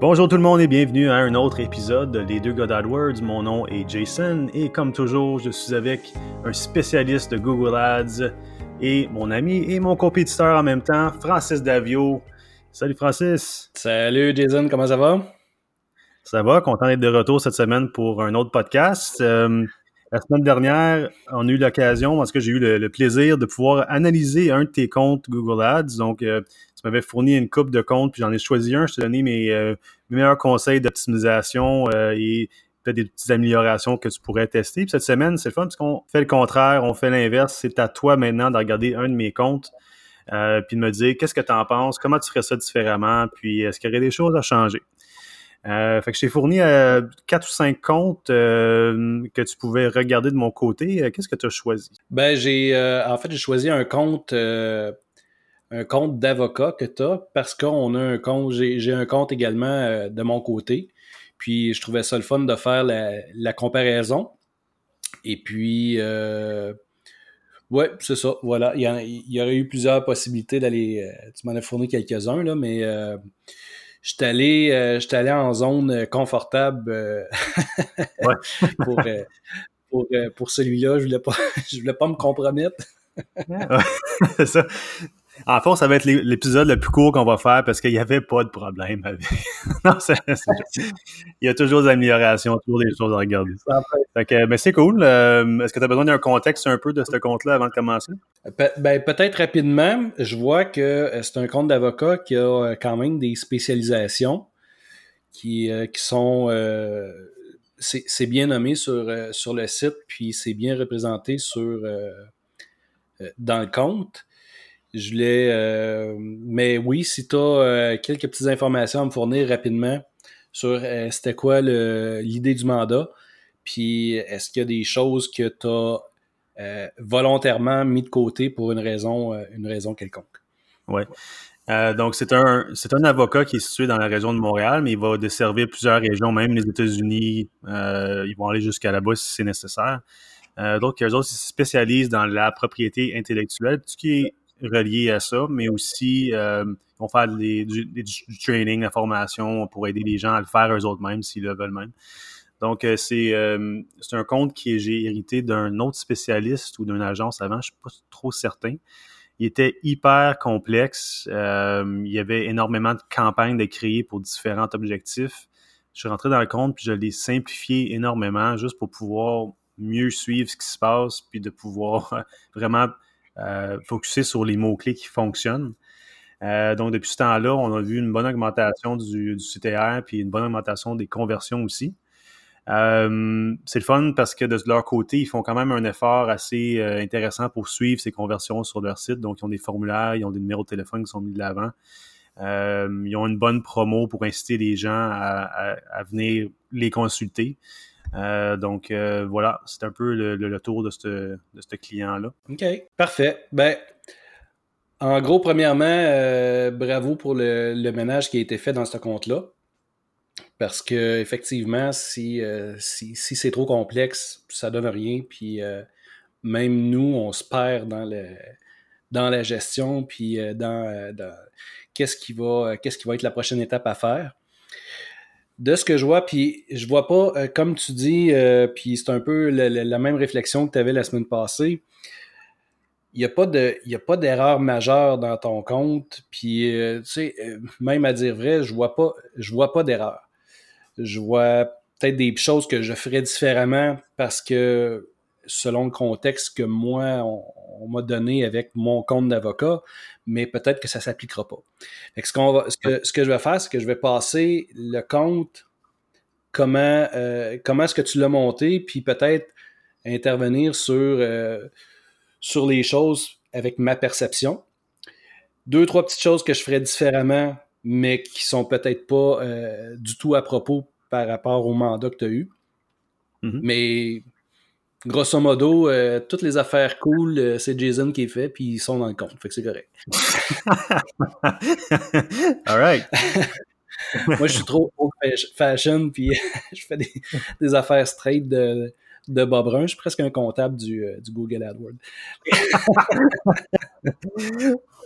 Bonjour tout le monde et bienvenue à un autre épisode de Les deux God AdWords. Mon nom est Jason et comme toujours, je suis avec un spécialiste de Google Ads et mon ami et mon compétiteur en même temps, Francis Davio. Salut Francis. Salut Jason, comment ça va? Ça va, content d'être de retour cette semaine pour un autre podcast. Euh, la semaine dernière, on a eu l'occasion, parce que j'ai eu le, plaisir de pouvoir analyser un de tes comptes Google Ads. Donc, euh, tu m'avais fourni une coupe de comptes, puis j'en ai choisi un. Je t'ai donné mes, euh, meilleurs conseils d'optimisation et peut-être des petites améliorations que tu pourrais tester. Puis cette semaine, c'est le fun parce qu'on fait le contraire, on fait l'inverse. C'est à toi maintenant de regarder un de mes comptes. puis de me dire qu'est-ce que tu en penses, comment tu ferais ça différemment, puis est-ce qu'il y aurait des choses à changer? Euh, fait que je t'ai fourni euh, quatre ou cinq comptes euh, que tu pouvais regarder de mon côté. Qu'est-ce que tu as choisi? Ben, j'ai en fait j'ai choisi un compte un compte d'avocat que tu as parce qu'on a un compte, j'ai un compte également de mon côté. Puis je trouvais ça le fun de faire la, comparaison. Et puis ouais, c'est ça. Voilà. Il y, il y, aurait eu plusieurs possibilités d'aller. tu m'en as fourni quelques-uns, là, mais je suis allé, euh, allé en zone euh, confortable euh, pour, pour, pour celui-là. Je voulais pas, je voulais pas me compromettre. c'est ça. En fond, ça va être l'épisode le plus court qu'on va faire parce qu'il n'y avait pas de problème avec. non, Il y a toujours des améliorations, toujours des choses à regarder. mais c'est cool. Euh, est-ce que tu as besoin d'un contexte un peu de ce compte-là avant de commencer? ben, peut-être rapidement. Je vois que euh, c'est un compte d'avocat qui a euh, quand même des spécialisations qui, qui sont. c'est bien nommé sur, sur le site, puis c'est bien représenté sur, dans le compte. Je voulais. Euh, mais oui, si tu as euh, quelques petites informations à me fournir rapidement sur euh, c'était quoi l'idée du mandat, puis est-ce qu'il y a des choses que tu as volontairement mis de côté pour une raison, une raison quelconque. Oui. donc, c'est un, un avocat qui est situé dans la région de Montréal, mais il va desservir plusieurs régions, même les États-Unis. ils vont aller jusqu'à là-bas si c'est nécessaire. donc, eux autres, ils se spécialisent dans la propriété intellectuelle, ce qui est relié à ça, mais aussi euh, ils vont faire du, training, la formation pour aider les gens à le faire eux-mêmes s'ils le veulent même. Donc, euh, euh, c'est un compte que j'ai hérité d'un autre spécialiste ou d'une agence avant, je ne suis pas trop certain. Il était hyper complexe. il y avait énormément de campagnes de créer pour différents objectifs. Je suis rentré dans le compte puis je l'ai simplifié énormément juste pour pouvoir mieux suivre ce qui se passe puis de pouvoir vraiment euh, sur les mots-clés qui fonctionnent. Euh, donc, depuis ce temps-là, on a vu une bonne augmentation du, CTR puis une bonne augmentation des conversions aussi. Euh, c'est le fun parce que de leur côté, ils font quand même un effort assez euh, intéressant pour suivre ces conversions sur leur site. Donc, ils ont des formulaires, ils ont des numéros de téléphone qui sont mis de l'avant. Ils ont une bonne promo pour inciter les gens à venir les consulter. Euh, donc euh, voilà, c'est un peu le, tour de ce client-là. OK, parfait. Ben, en gros, premièrement, euh, bravo pour le, ménage qui a été fait dans ce compte-là. Parce que effectivement, si, si, c'est trop complexe, ça donne rien. Puis même nous, on se perd dans le dans la gestion, puis dans, qu'est-ce qui va qu'est-ce qui va être la prochaine étape à faire de ce que je vois, puis je vois pas, euh, comme tu dis, euh, puis c'est un peu la, même réflexion que tu avais la semaine passée. Il n'y a pas de, d'erreur majeure dans ton compte, puis euh, tu sais, même à dire vrai, je vois pas, je vois pas d'erreur. Je vois peut-être des choses que je ferais différemment parce que selon le contexte que moi, on, m'a donné avec mon compte d'avocat, mais peut-être que ça ne s'appliquera pas. ce, qu'on va, ce, que, ce que je vais faire, c'est que je vais passer le compte, comment, euh, comment est-ce que tu l'as monté, puis peut-être intervenir sur, euh, sur les choses avec ma perception. Deux, trois petites choses que je ferais différemment, mais qui sont peut-être pas euh, du tout à propos par rapport au mandat que tu as eu. Mm-hmm. Mais grosso modo, euh, toutes les affaires cool, euh, c'est Jason qui est fait, puis ils sont dans le compte. Fait que c'est correct. All right. Moi, je suis trop old fashion, puis je fais des, affaires straight de, de Bob Brun. Je suis presque un comptable du, euh, du Google AdWords.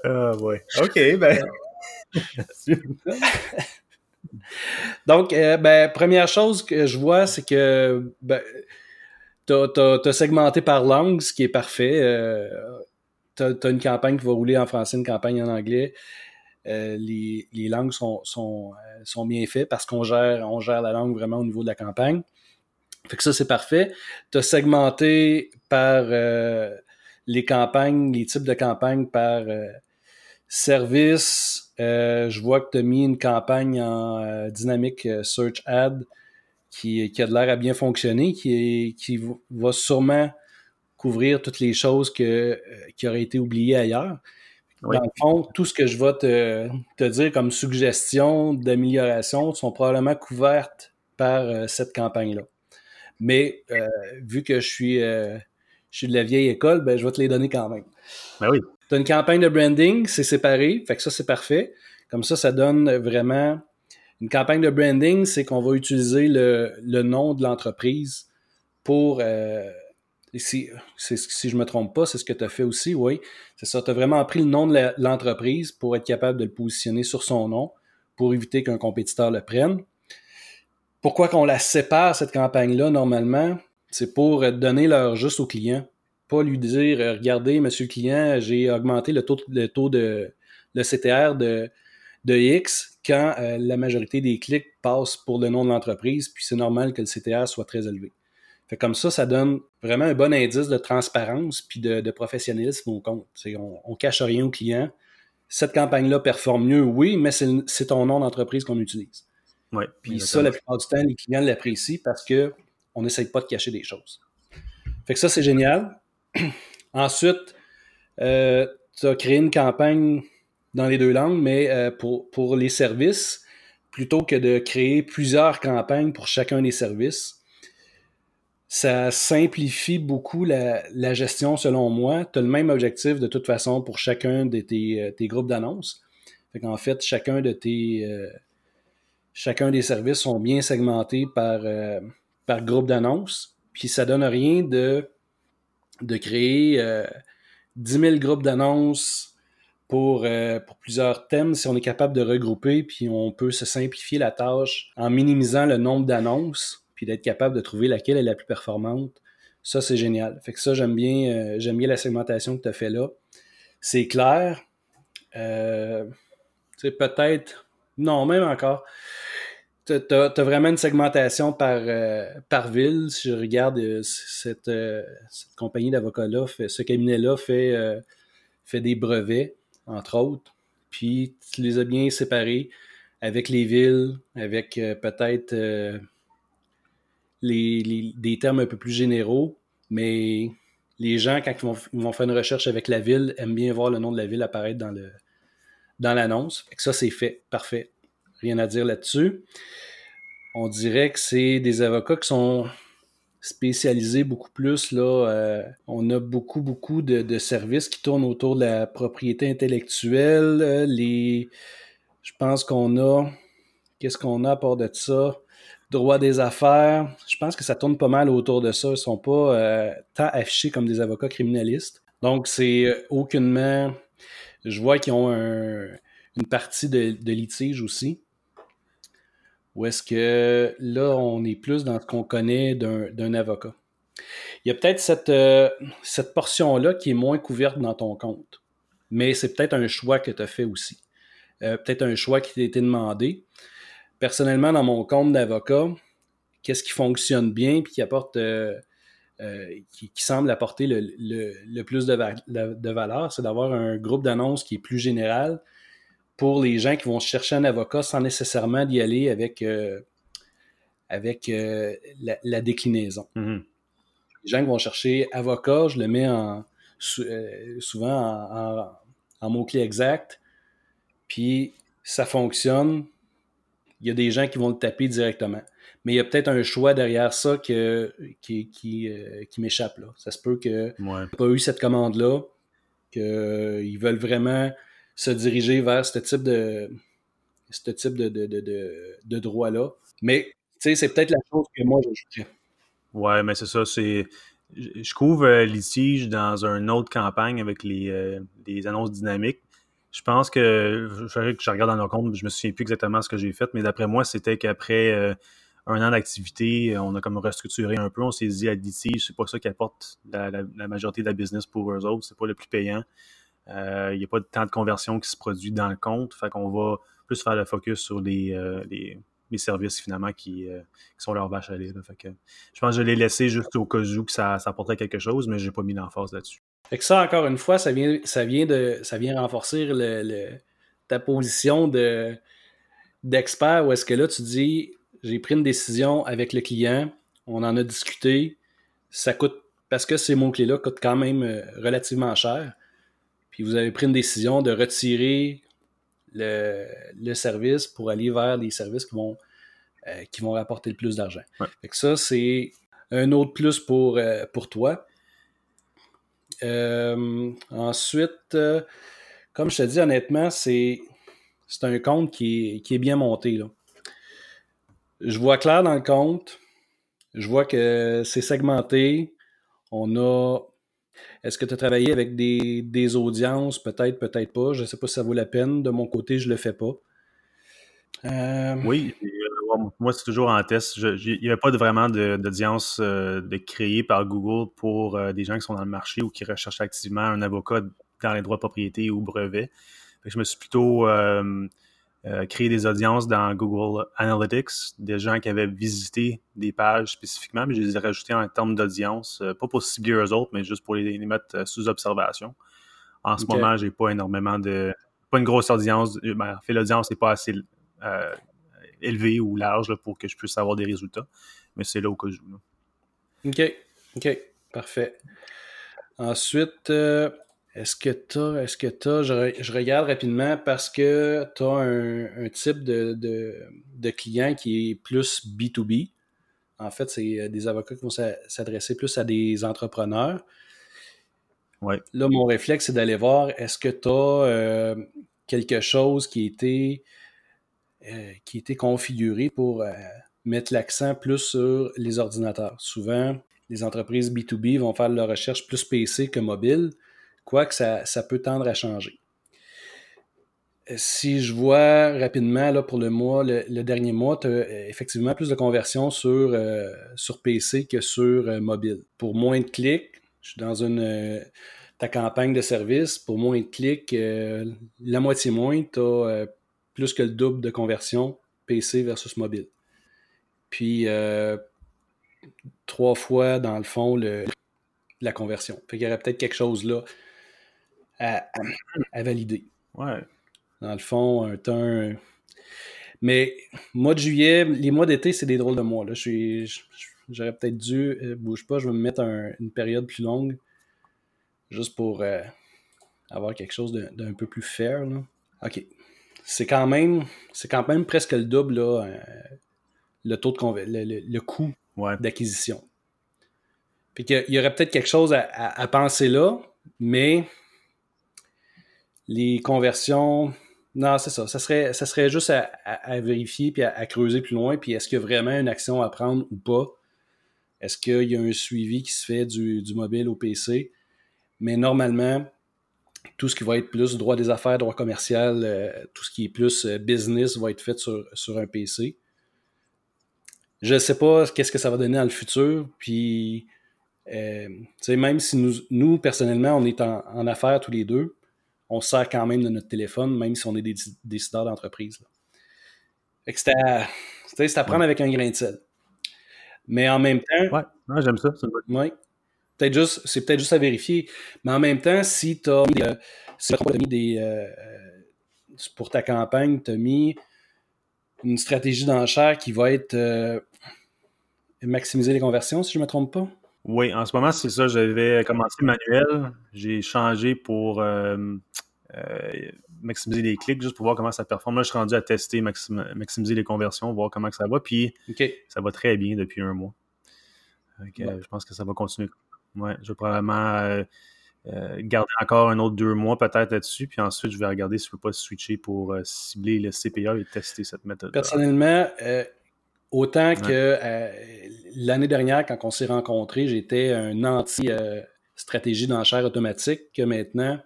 Ah, oh, ouais. OK, ben. Donc, ben, première chose que je vois, c'est que ben, tu as, segmenté par langue, ce qui est parfait. Euh, tu as, une campagne qui va rouler en français, une campagne en anglais. Euh, les, langues sont, sont, sont bien faites parce qu'on gère, on gère la langue vraiment au niveau de la campagne. Fait que ça, c'est parfait. Tu as segmenté par les campagnes, les types de campagnes par service, euh, je vois que tu as mis une campagne en euh, dynamique euh, search ad qui, qui a de l'air à bien fonctionner, qui, qui va sûrement couvrir toutes les choses que, qui auraient été oubliées ailleurs. Dans le fond, tout ce que je vais te, te dire comme suggestion d'amélioration sont probablement couvertes par cette campagne-là. Mais vu que je suis, je suis de la vieille école, ben, je vais te les donner quand même. Ben oui. Tu as une campagne de branding, c'est séparé, fait que ça, c'est parfait. Comme ça, ça donne vraiment. Une campagne de branding, c'est qu'on va utiliser le, nom de l'entreprise pour. Euh, si, si je ne me trompe pas, c'est ce que tu as fait aussi, oui. C'est ça. Tu as vraiment pris le nom de l'entreprise pour être capable de le positionner sur son nom pour éviter qu'un compétiteur le prenne. Pourquoi qu'on la sépare, cette campagne-là, normalement? C'est pour donner l'heure juste au client pas lui dire euh, regardez, monsieur le client, j'ai augmenté le taux, le taux de le CTR de, de X quand euh, la majorité des clics passent pour le nom de l'entreprise, puis c'est normal que le CTR soit très élevé. Fait comme ça, ça donne vraiment un bon indice de transparence puis de, professionnalisme au compte. on, on cache rien au client. Cette campagne-là performe mieux, oui, mais c'est ton nom d'entreprise qu'on utilise. Ouais, puis ça, la plupart du temps, les clients l'apprécient parce qu'on n'essaye pas de cacher des choses. Fait que ça, c'est génial. Ensuite, euh, tu as créé une campagne dans les deux langues, mais euh, pour, les services, plutôt que de créer plusieurs campagnes pour chacun des services, ça simplifie beaucoup la, gestion selon moi. Tu as le même objectif de toute façon pour chacun de tes, euh, groupes d'annonces. Fait qu'en fait, chacun de tes chacun des services sont bien segmentés par, groupe d'annonces. Puis ça donne rien de créer euh, 10 000 groupes d'annonces pour, euh, pour plusieurs thèmes si on est capable de regrouper, puis on peut se simplifier la tâche en minimisant le nombre d'annonces, puis d'être capable de trouver laquelle est la plus performante. Ça, c'est génial. Fait que ça, j'aime bien, euh, bien la segmentation que tu as fait là. C'est clair. Euh, peut-être. Non, même encore tu as, vraiment une segmentation par, euh, par ville. Si je regarde cette, cette, compagnie d'avocats-là, ce cabinet-là fait, fait des brevets, entre autres. Puis tu les as bien séparés avec les villes, avec peut-être les, des termes un peu plus généraux, mais les gens, quand ils vont, faire une recherche avec la ville, aiment bien voir le nom de la ville apparaître dans le dans l'annonce. Ça, c'est fait. Parfait. Rien à dire là-dessus. On dirait que c'est des avocats qui sont spécialisés beaucoup plus. Là, euh, on a beaucoup, beaucoup de, services qui tournent autour de la propriété intellectuelle. Euh, les, je pense qu'on a. Qu'est-ce qu'on a à part de ça? Droit des affaires. Je pense que ça tourne pas mal autour de ça. Ils ne sont pas euh, tant affichés comme des avocats criminalistes. Donc, c'est aucunement. Je vois qu'ils ont une partie de litige aussi. Ou est-ce que là, on est plus dans ce qu'on connaît d'un avocat? Il y a peut-être cette, euh, cette portion-là qui est moins couverte dans ton compte, mais c'est peut-être un choix que tu as fait aussi. Euh, peut-être un choix qui t'a été demandé. Personnellement, dans mon compte d'avocat, qu'est-ce qui fonctionne bien puis qui apporte euh, qui, semble apporter le, plus de valeur, c'est d'avoir un groupe d'annonces qui est plus général, pour les gens qui vont chercher un avocat sans nécessairement d'y aller avec, euh, avec euh, la, déclinaison. Mm-hmm. Les gens qui vont chercher avocat, je le mets en, euh, souvent en, en, mots-clés exacts, puis ça fonctionne. Il y a des gens qui vont le taper directement. Mais il y a peut-être un choix derrière ça que, qui, qui, qui m'échappe. Ça se peut que ouais. pas eu cette commande-là, qu'ils veulent vraiment se diriger vers ce type de type de, de, de, de droit-là. Mais c'est peut-être la chose que moi j'ajouterais. Ouais, mais c'est ça. Je couvre euh, litige dans une autre campagne avec les, euh, annonces dynamiques. Je pense que, je, je regarde dans nos comptes, je me souviens plus exactement ce que j'ai fait, mais d'après moi, c'était qu'après euh, un an d'activité, on a comme restructuré un peu. On s'est dit, additif, c'est pas ça qui apporte la, majorité de la business pour eux autres. C'est pas le plus payant. Euh, il n'y a pas temps de conversion qui se produit dans le compte. Fait qu'on va plus faire le focus sur les, euh, les, services finalement qui, qui, sont leurs vaches à lait. Fait que, je pense que je l'ai laissé juste au cas où que ça, apporterait quelque chose, mais j'ai pas mis l'emphase là-dessus. Fait que ça, encore une fois, ça vient, ça vient, de, ça vient renforcer le, ta position de, d'expert où est-ce que là, tu dis j'ai pris une décision avec le client, on en a discuté, ça coûte, parce que ces mots-clés-là coûtent quand même euh, relativement cher, puis vous avez pris une décision de retirer le, le service pour aller vers des services qui vont, euh, qui vont rapporter le plus d'argent. Ça, c'est un autre plus pour, euh, pour toi. Euh, ensuite, comme je te dis, honnêtement, c'est, c'est un compte qui est, bien monté. Là. Je vois clair dans le compte. Je vois que c'est segmenté. On a. Est-ce que tu as travaillé avec des, audiences? Peut-être, peut-être pas. Je ne sais pas si ça vaut la peine. De mon côté, je ne le fais pas. Euh, oui, moi, c'est toujours en test. il n'y avait pas vraiment d'audience euh, de, créée par Google pour euh, des gens qui sont dans le marché ou qui recherchent activement un avocat dans les droits de propriété ou brevets. je me suis plutôt euh, créé des audiences dans Google Analytics, des gens qui avaient visité des pages spécifiquement, mais je les ai rajoutés en termes d'audience, pas pour cibler eux autres, mais juste pour les, mettre sous observation. En ce moment, j'ai pas énormément de. pas une grosse audience. Ben, en fait, l'audience n'est pas assez élevé ou large pour que je puisse avoir des résultats. Mais c'est là au cas où. OK. OK. Parfait. Ensuite, euh, est-ce que tu as, est-ce que je, regarde rapidement parce que tu as un, type de, de, client qui est plus B2B. En fait, c'est euh, des avocats qui vont s'adresser plus à des entrepreneurs. Ouais. Là, mon réflexe, c'est d'aller voir est-ce que tu as euh, quelque chose qui était euh, qui était configuré pour euh, mettre l'accent plus sur les ordinateurs. Souvent, les entreprises B2B vont faire leur recherche plus PC que mobile, quoique ça, ça peut tendre à changer. Euh, si je vois rapidement là, pour le mois, le, dernier mois, tu as effectivement plus de conversions sur, sur PC que sur mobile. Pour moins de clics, je suis dans une ta campagne de service, pour moins de clics, la moitié moins, tu as plus que le double de conversion PC versus mobile. Puis euh, trois fois, dans le fond, le, la conversion. Fait y aurait peut-être quelque chose là à, valider. Ouais. Dans le fond, un temps. Mais mois de juillet, les mois d'été, c'est des drôles de mois. Là. J'aurais peut-être dû. Euh, bouge pas, je vais me mettre une période plus longue. Juste pour euh, avoir quelque chose d'un peu plus fair. Là. OK c'est quand même c'est quand même presque le double là, euh, le taux de le, coût d'acquisition. Puis il y aurait peut-être quelque chose à, penser là, mais les conversions, non, c'est ça. Ça serait, ça serait juste à, vérifier puis à, creuser plus loin. Puis est-ce qu'il y a vraiment une action à prendre ou pas? Est-ce qu'il y a un suivi qui se fait du, mobile au PC? Mais normalement, tout ce qui va être plus droit des affaires, droit commercial, euh, tout ce qui est plus euh, business va être fait sur, un PC. Je ne sais pas qu'est-ce que ça va donner dans le futur. Puis, euh, même si nous, nous, personnellement, on est en, affaires tous les deux, on sert quand même de notre téléphone, même si on est des décideurs d'entreprise. C'est à, prendre avec un grain de sel. Mais en même temps. Ouais, j'aime ça. Ouais juste, c'est peut-être juste à vérifier. Mais en même temps, si tu as mis, euh, des, euh, pour ta campagne, tu as mis une stratégie d'enchère qui va être euh, maximiser les conversions, si je ne me trompe pas? Oui, en ce moment, c'est ça. J'avais commencé manuel. J'ai changé pour maximiser les clics, juste pour voir comment ça performe. Là, je suis rendu à tester, maximiser les conversions, voir comment ça va. Puis, ça va très bien depuis un mois. Je pense que ça va continuer. Ouais, je vais probablement euh, euh, garder encore un autre deux mois peut-être là-dessus, puis ensuite je vais regarder si je peux pas switcher pour euh, cibler le CPA et tester cette méthode. Personnellement, autant que l'année dernière, quand on s'est rencontrés, j'étais un anti-stratégie d'enchère automatique, que maintenant,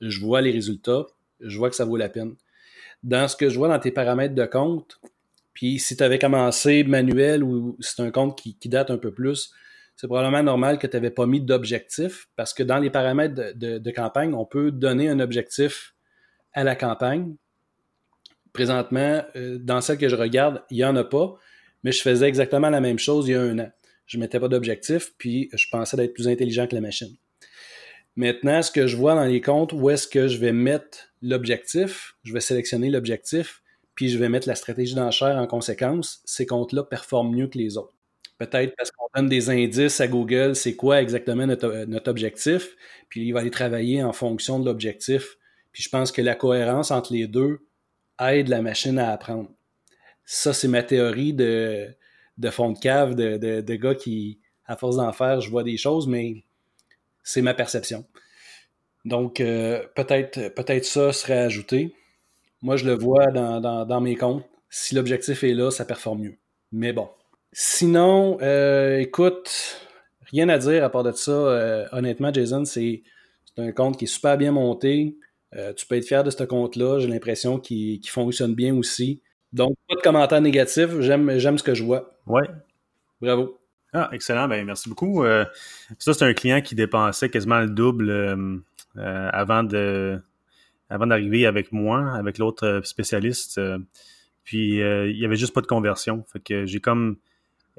je vois les résultats, je vois que ça vaut la peine. Dans ce que je vois dans tes paramètres de compte, puis si tu avais commencé manuel ou c'est un compte qui, date un peu plus, c'est probablement normal que tu n'avais pas mis d'objectif parce que dans les paramètres de, campagne, on peut donner un objectif à la campagne. Présentement, euh, dans celle que je regarde, il n'y en a pas, mais je faisais exactement la même chose il y a un an. Je ne mettais pas d'objectif, puis je pensais d'être plus intelligent que la machine. Maintenant, ce que je vois dans les comptes, où est-ce que je vais mettre l'objectif, je vais sélectionner l'objectif, puis je vais mettre la stratégie d'enchère en conséquence, ces comptes-là performent mieux que les autres. Peut-être parce qu'on donne des indices à Google, c'est quoi exactement notre, notre, objectif, puis il va aller travailler en fonction de l'objectif. Puis je pense que la cohérence entre les deux aide la machine à apprendre. Ça, c'est ma théorie de, fond de cave, de, de, gars qui, à force d'en faire, je vois des choses, mais c'est ma perception. Donc, euh, peut-être peut ça serait ajouté. Moi, je le vois dans, mes comptes. Si l'objectif est là, ça performe mieux. Mais bon. Sinon, euh, écoute, rien à dire à part de ça. Euh, honnêtement, Jason, c'est un compte qui est super bien monté. tu peux être fier de ce compte-là. J'ai l'impression qu'il fonctionne bien aussi. Donc, pas de commentaires négatifs. J'aime ce que je vois. Ouais. Bravo. Ah, excellent. Ben, merci beaucoup. Euh, ça, c'est un client qui dépensait quasiment le double euh, euh, avant de avant d'arriver avec moi, avec l'autre spécialiste. puis il n'y avait juste pas de conversion. Fait que j'ai comme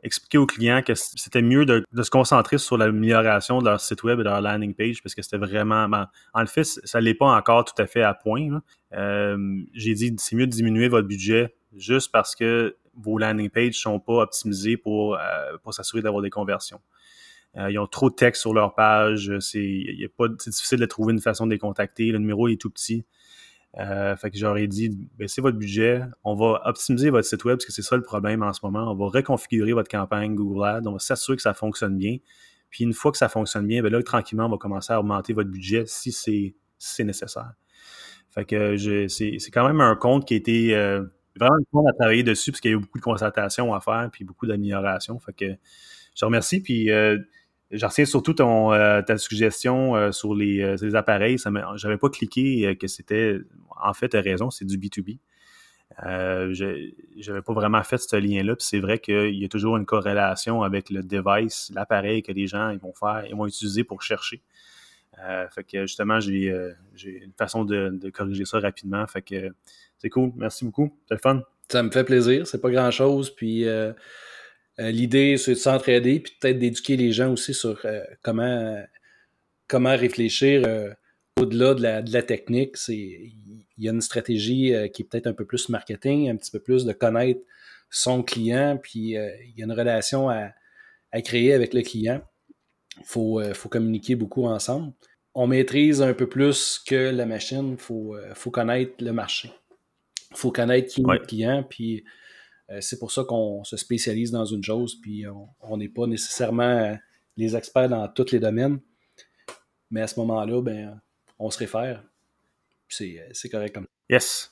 expliqué au client que c'était mieux de, se concentrer sur l'amélioration de leur site web et de leur landing page parce que c'était vraiment. Ben, en fait, ça l'est pas encore tout à fait à point. j'ai dit c'est mieux de diminuer votre budget juste parce que vos landing pages sont pas optimisés pour, euh, pour s'assurer d'avoir des conversions. Euh, ils ont trop de texte sur leur page. C'est difficile de trouver une façon de les contacter. Le numéro est tout petit. Euh, fait que j'aurais dit, baissez votre budget. On va optimiser votre site web parce que c'est ça le problème en ce moment. On va reconfigurer votre campagne Google Ads. On va s'assurer que ça fonctionne bien. Puis une fois que ça fonctionne bien, ben là, tranquillement, on va commencer à augmenter votre budget si c'est nécessaire. Fait que c'est quand même un compte qui a été euh, vraiment le à travailler dessus parce qu'il y a eu beaucoup de concertations à faire puis beaucoup d'améliorations. Fait que je remercie. Puis euh, j'en surtout ton, euh, ta suggestion euh, sur, les, les, appareils. J'avais pas cliqué que c'était. En fait, tu as raison, c'est du B2B. Euh, j'avais pas vraiment fait ce lien-là. C'est vrai qu'il y a toujours une corrélation avec le device, l'appareil que les gens ils vont faire, ils vont utiliser pour chercher. fait que justement, j'ai une façon de, de, corriger ça rapidement. Fait que c'est cool. Merci beaucoup. C'est le fun. Ça me fait plaisir. C'est pas grand-chose. Puis euh, euh, l'idée, c'est de s'entraider puis peut-être d'éduquer les gens aussi sur euh, comment, comment réfléchir au-delà de la, de la technique. Il y a une stratégie qui est peut-être un peu plus marketing, un petit peu plus de connaître son client, puis il y a une relation à, créer avec le client. Il faut, faut communiquer beaucoup ensemble on maîtrise un peu plus que la machine, il faut, faut, connaître le marché. Il faut connaître qui est notre client, puis euh, c'est pour ça qu'on se spécialise dans une chose, puis on n'est pas nécessairement euh, les experts dans tous les domaines. Mais à ce moment-là, ben, on se réfère. C'est correct comme ça. Yes.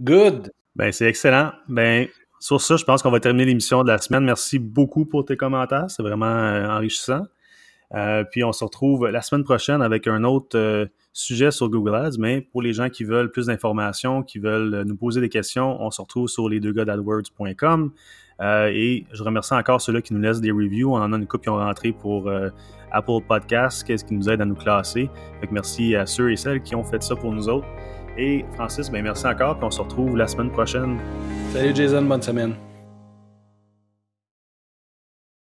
Good. Ben, c'est excellent. Ben, sur ça, je pense qu'on va terminer l'émission de la semaine. Merci beaucoup pour tes commentaires. C'est vraiment euh, enrichissant. Euh, puis on se retrouve la semaine prochaine avec un autre euh, sujet sur Google Ads, mais pour les gens qui veulent plus d'informations, qui veulent euh, nous poser des questions, on se retrouve sur les deux et je remercie encore ceux-là qui nous laissent des reviews. On en a une couple qui ont rentré pour Apple Podcasts, qu'est-ce qui nous aide à nous classer. Merci à ceux et celles qui ont fait ça pour nous autres. Et Francis, ben merci encore, puis on se retrouve la semaine prochaine. Salut Jason, bonne semaine.